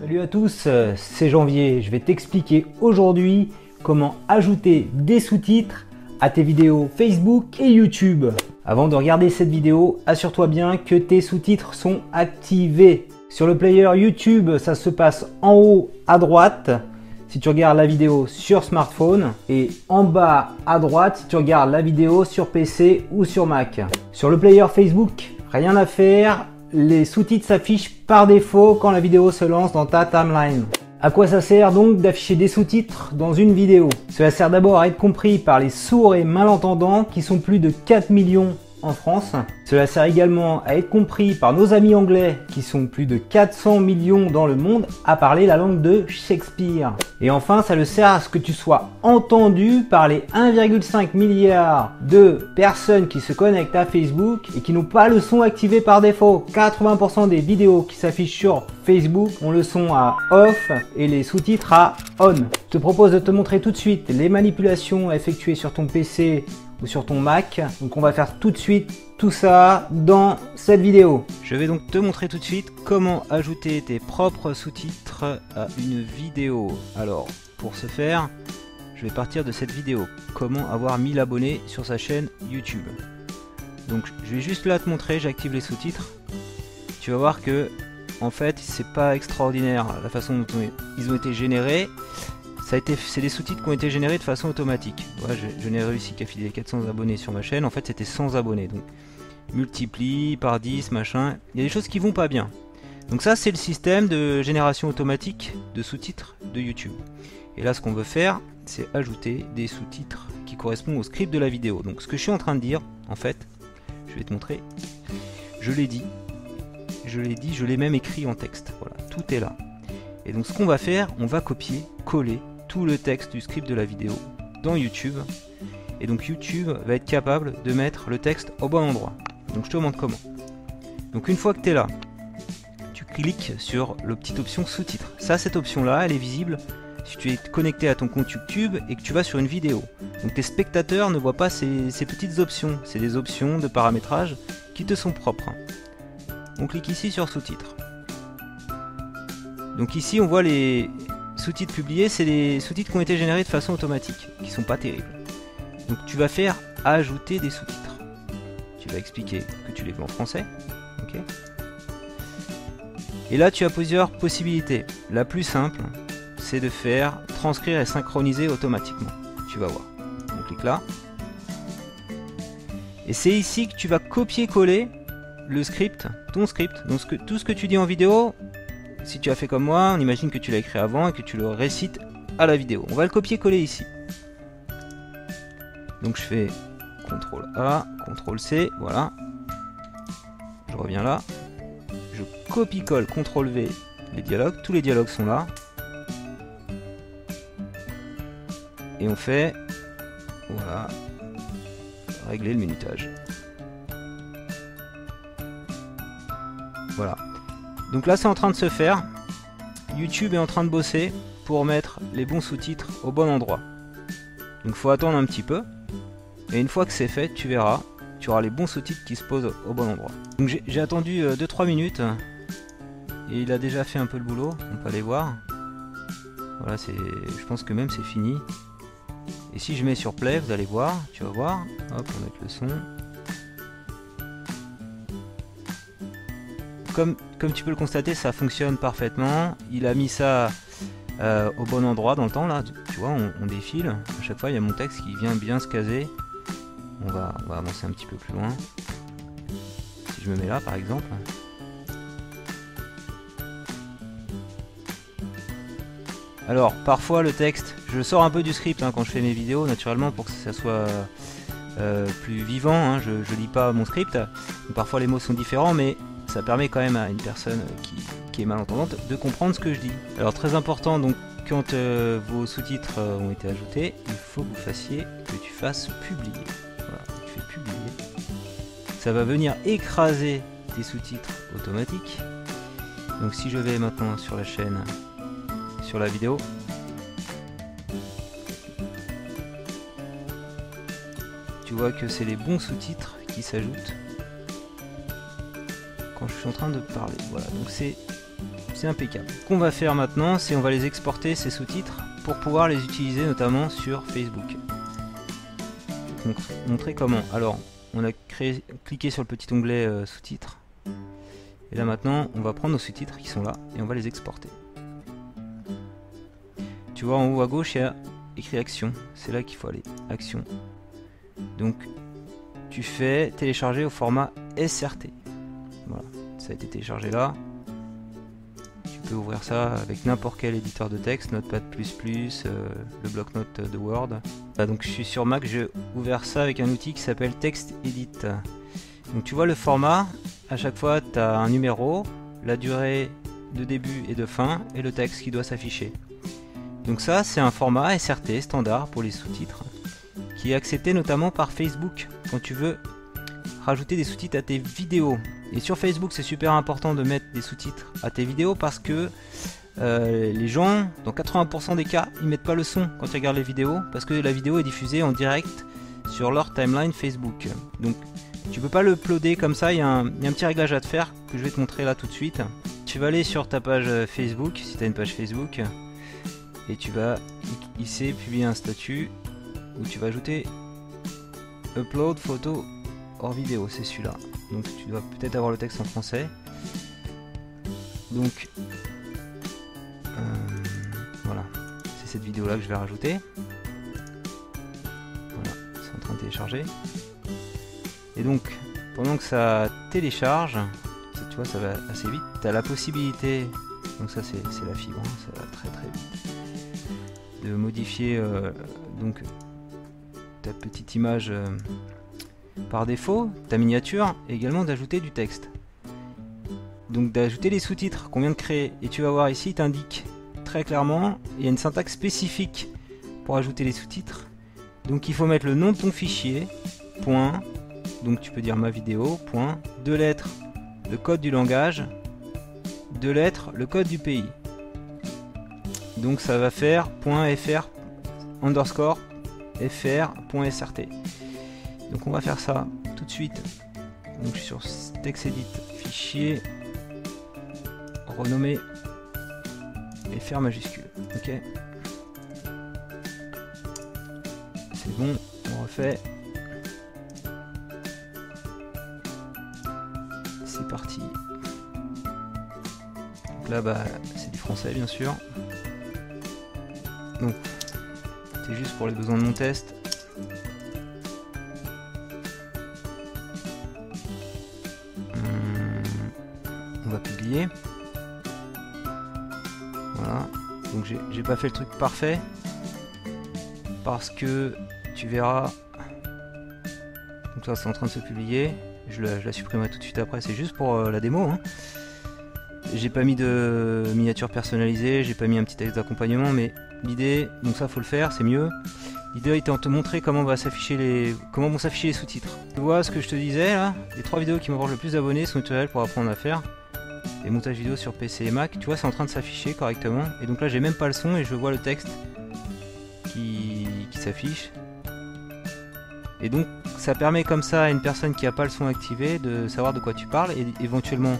Salut à tous, euh, c'est Janvier. Je vais t'expliquer aujourd'hui comment ajouter des sous-titres à tes vidéos Facebook et YouTube. Avant de regarder cette vidéo, assure-toi bien que tes sous-titres sont activés. Sur le player YouTube, ça se passe en haut à droite si tu regardes la vidéo sur smartphone et en bas à droite si tu regardes la vidéo sur PC ou sur Mac. Sur le player Facebook, rien à faire, les sous-titres s'affichent par défaut quand la vidéo se lance dans ta timeline. À quoi ça sert donc d'afficher des sous-titres dans une vidéo? Cela sert d'abord à être compris par les sourds et malentendants qui sont plus de 4 millions en France. Cela sert également à être compris par nos amis anglais qui sont plus de 400 millions dans le monde à parler la langue de Shakespeare. Et enfin, ça le sert à ce que tu sois entendu par les 1,5 milliard de personnes qui se connectent à Facebook et qui n'ont pas le son activé par défaut. 80% des vidéos qui s'affichent sur Facebook ont le son à off et les sous-titres à on. Je te propose de te montrer tout de suite les manipulations effectuées sur ton PC ou sur ton Mac. Donc on va faire tout de suite tout ça dans cette vidéo. Je vais donc te montrer tout de suite comment ajouter tes propres sous-titres à une vidéo. Alors pour ce faire, je vais partir de cette vidéo. Comment avoir 1000 abonnés sur sa chaîne YouTube. Donc je vais juste là te montrer, j'active les sous-titres. Tu vas voir que en fait c'est pas extraordinaire la façon dont ils ont été générés c'est des sous-titres qui ont été générés de façon automatique. je, n'ai réussi qu'à filer 400 abonnés sur ma chaîne. En fait, c'était 100 abonnés. Donc, multiplie par 10, machin. Il y a des choses qui vont pas bien. Donc ça, c'est le système de génération automatique de sous-titres de YouTube. Et là, ce qu'on veut faire, c'est ajouter des sous-titres qui correspondent au script de la vidéo. Donc, ce que je suis en train de dire, en fait, je vais te montrer. Je l'ai dit. Je l'ai dit, je l'ai même écrit en texte. Voilà, tout est là. Et donc, ce qu'on va faire, on va copier, coller tout le texte du script de la vidéo dans YouTube. Et donc YouTube va être capable de mettre le texte au bon endroit. Donc je te montre comment. Donc une fois que tu es là, tu cliques sur la petite option sous-titres. Ça, cette option-là, elle est visible si tu es connecté à ton compte YouTube et que tu vas sur une vidéo. Donc tes spectateurs ne voient pas ces, ces petites options. C'est des options de paramétrage qui te sont propres. On clique ici sur sous-titres. Donc ici on voit les, sous-titres publiés, c'est les sous-titres qui ont été générés de façon automatique, qui sont pas terribles. Donc tu vas faire ajouter des sous-titres. Tu vas expliquer que tu les veux en français. et là tu as plusieurs possibilités. La plus simple, c'est de faire transcrire et synchroniser automatiquement. Tu vas voir. On clique là. Et c'est ici que tu vas copier-coller le script, ton script. Donc tout ce que tu dis en vidéo, si tu as fait comme moi, on imagine que tu l'as écrit avant et que tu le récites à la vidéo. On va le copier-coller ici. Donc je fais CTRL A, CTRL C, voilà. Je reviens là. Je copie-colle CTRL V les dialogues. Tous les dialogues sont là. Et on fait, voilà, régler le minutage. Voilà. Donc là c'est en train de se faire. YouTube est en train de bosser pour mettre les bons sous-titres au bon endroit. Donc faut attendre un petit peu. Et une fois que c'est fait, tu verras, tu auras les bons sous-titres qui se posent au bon endroit. Donc j'ai attendu 2-3 euh, minutes. Et il a déjà fait un peu le boulot, on peut aller voir. Voilà, c'est, je pense que même c'est fini. Et si je mets sur play, vous allez voir, tu vas voir. Hop, on va mettre le son. Comme, tu peux le constater, ça fonctionne parfaitement. Il a mis ça euh, au bon endroit dans le temps. Là, tu vois, on, défile. À chaque fois, il y a mon texte qui vient bien se caser. On va, avancer un petit peu plus loin. Si je me mets là, par exemple. Alors, parfois le texte, je sors un peu du script hein, quand je fais mes vidéos, naturellement, pour que ça soit euh, plus vivant. Hein. je, je lis pas mon script. parfois les mots sont différents, mais ça permet quand même à une personne qui, est malentendante de comprendre ce que je dis. Alors très important donc quand euh, vos sous-titres euh, ont été ajoutés, il faut que vous fassiez que tu fasses publier. Voilà, tu fais publier. Ça va venir écraser tes sous-titres automatiques. Donc si je vais maintenant sur la chaîne, sur la vidéo, tu vois que c'est les bons sous-titres qui s'ajoutent quand je suis en train de parler. Voilà, donc c'est impeccable. Ce qu'on va faire maintenant, c'est on va les exporter ces sous-titres pour pouvoir les utiliser notamment sur Facebook. Te montrer comment. Alors, on a créé, cliqué sur le petit onglet euh, sous-titres. Et là maintenant, on va prendre nos sous-titres qui sont là et on va les exporter. Tu vois en haut à gauche, il y a écrit action. C'est là qu'il faut aller. Action. Donc, tu fais télécharger au format SRT. Voilà, ça a été téléchargé là. Tu peux ouvrir ça avec n'importe quel éditeur de texte, Notepad++, euh, le bloc-notes de Word. Donc je suis sur Mac, j'ai ouvert ça avec un outil qui s'appelle TextEdit. Donc tu vois le format, à chaque fois tu as un numéro, la durée de début et de fin et le texte qui doit s'afficher. Donc ça c'est un format SRT standard pour les sous-titres qui est accepté notamment par Facebook quand tu veux rajouter des sous-titres à tes vidéos. Et sur Facebook c'est super important de mettre des sous-titres à tes vidéos parce que euh, les gens, dans 80% des cas, ils mettent pas le son quand ils regardent les vidéos parce que la vidéo est diffusée en direct sur leur timeline Facebook. Donc tu peux pas le uploader comme ça, il y, a un petit réglage à te faire que je vais te montrer là tout de suite. Tu vas aller sur ta page Facebook, si tu as une page Facebook, et tu vas ici publier un statut où tu vas ajouter upload photo hors vidéo, c'est celui-là. Donc tu dois peut-être avoir le texte en français. Donc euh, voilà, c'est cette vidéo là que je vais rajouter. Voilà, c'est en train de télécharger. Et donc, pendant que ça télécharge, tu vois, ça va assez vite. Tu as la possibilité, donc ça c'est la fibre, hein, ça va très très vite, de modifier euh, donc ta petite image euh, par défaut, ta miniature, et également d'ajouter du texte. Donc d'ajouter les sous-titres qu'on vient de créer. Et tu vas voir ici, il t'indique très clairement, il y a une syntaxe spécifique pour ajouter les sous-titres. Donc il faut mettre le nom de ton fichier, point, donc tu peux dire ma vidéo, point, deux lettres, le code du langage, deux lettres, le code du pays. Donc ça va faire .fr underscore fr.srt. Donc on va faire ça tout de suite. Donc je suis sur TextEdit, fichier, renommé fr majuscule. Ok. C'est bon, on refait. c'est parti. Donc là, bah, c'est du français, bien sûr. Donc, c'est juste pour les besoins de mon test. On va publier. Voilà. Donc j'ai pas fait le truc parfait. Parce que tu verras. Donc ça c'est en train de se publier je la, supprimerai tout de suite après, c'est juste pour euh, la démo. Hein. J'ai pas mis de miniature personnalisée, j'ai pas mis un petit texte d'accompagnement, mais l'idée, donc ça faut le faire, c'est mieux. L'idée était de te montrer comment, va s'afficher les, comment vont s'afficher les sous-titres. Tu vois ce que je te disais là? Les trois vidéos qui m'apportent le plus d'abonnés sont tutoriels pour apprendre à faire. Les montages vidéo sur PC et Mac, tu vois, c'est en train de s'afficher correctement. Et donc là, j'ai même pas le son et je vois le texte qui, qui s'affiche. Et donc ça permet comme ça à une personne qui n'a pas le son activé de savoir de quoi tu parles et éventuellement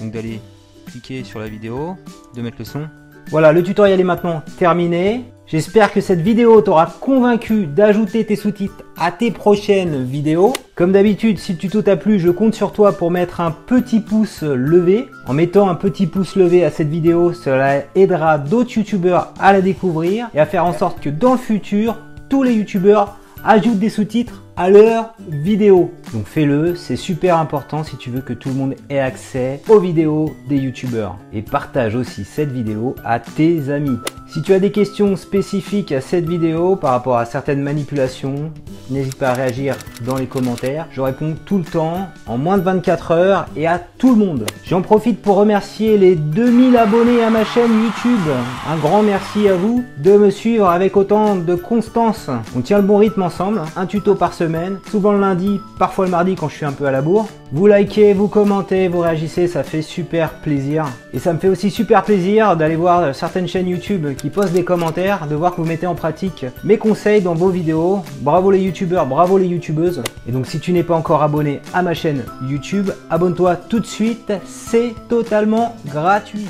d'aller cliquer sur la vidéo, de mettre le son. Voilà, le tutoriel est maintenant terminé. J'espère que cette vidéo t'aura convaincu d'ajouter tes sous-titres à tes prochaines vidéos. Comme d'habitude, si le tuto t'a plu, je compte sur toi pour mettre un petit pouce levé. En mettant un petit pouce levé à cette vidéo, cela aidera d'autres youtubeurs à la découvrir et à faire en sorte que dans le futur, tous les youtubeurs ajoutent des sous-titres à leur vidéo. Donc fais-le, c'est super important si tu veux que tout le monde ait accès aux vidéos des youtubeurs. Et partage aussi cette vidéo à tes amis. Si tu as des questions spécifiques à cette vidéo par rapport à certaines manipulations, n'hésite pas à réagir dans les commentaires. Je réponds tout le temps, en moins de 24 heures et à tout le monde. J'en profite pour remercier les 2000 abonnés à ma chaîne YouTube. Un grand merci à vous de me suivre avec autant de constance. On tient le bon rythme ensemble, un tuto par semaine, souvent le lundi, parfois le mardi quand je suis un peu à la bourre. Vous likez, vous commentez, vous réagissez, ça fait super plaisir. Et ça me fait aussi super plaisir d'aller voir certaines chaînes YouTube qui postent des commentaires, de voir que vous mettez en pratique mes conseils dans vos vidéos. Bravo les youtubeurs, bravo les youtubeuses. Et donc si tu n'es pas encore abonné à ma chaîne YouTube, abonne-toi tout de suite, c'est totalement gratuit.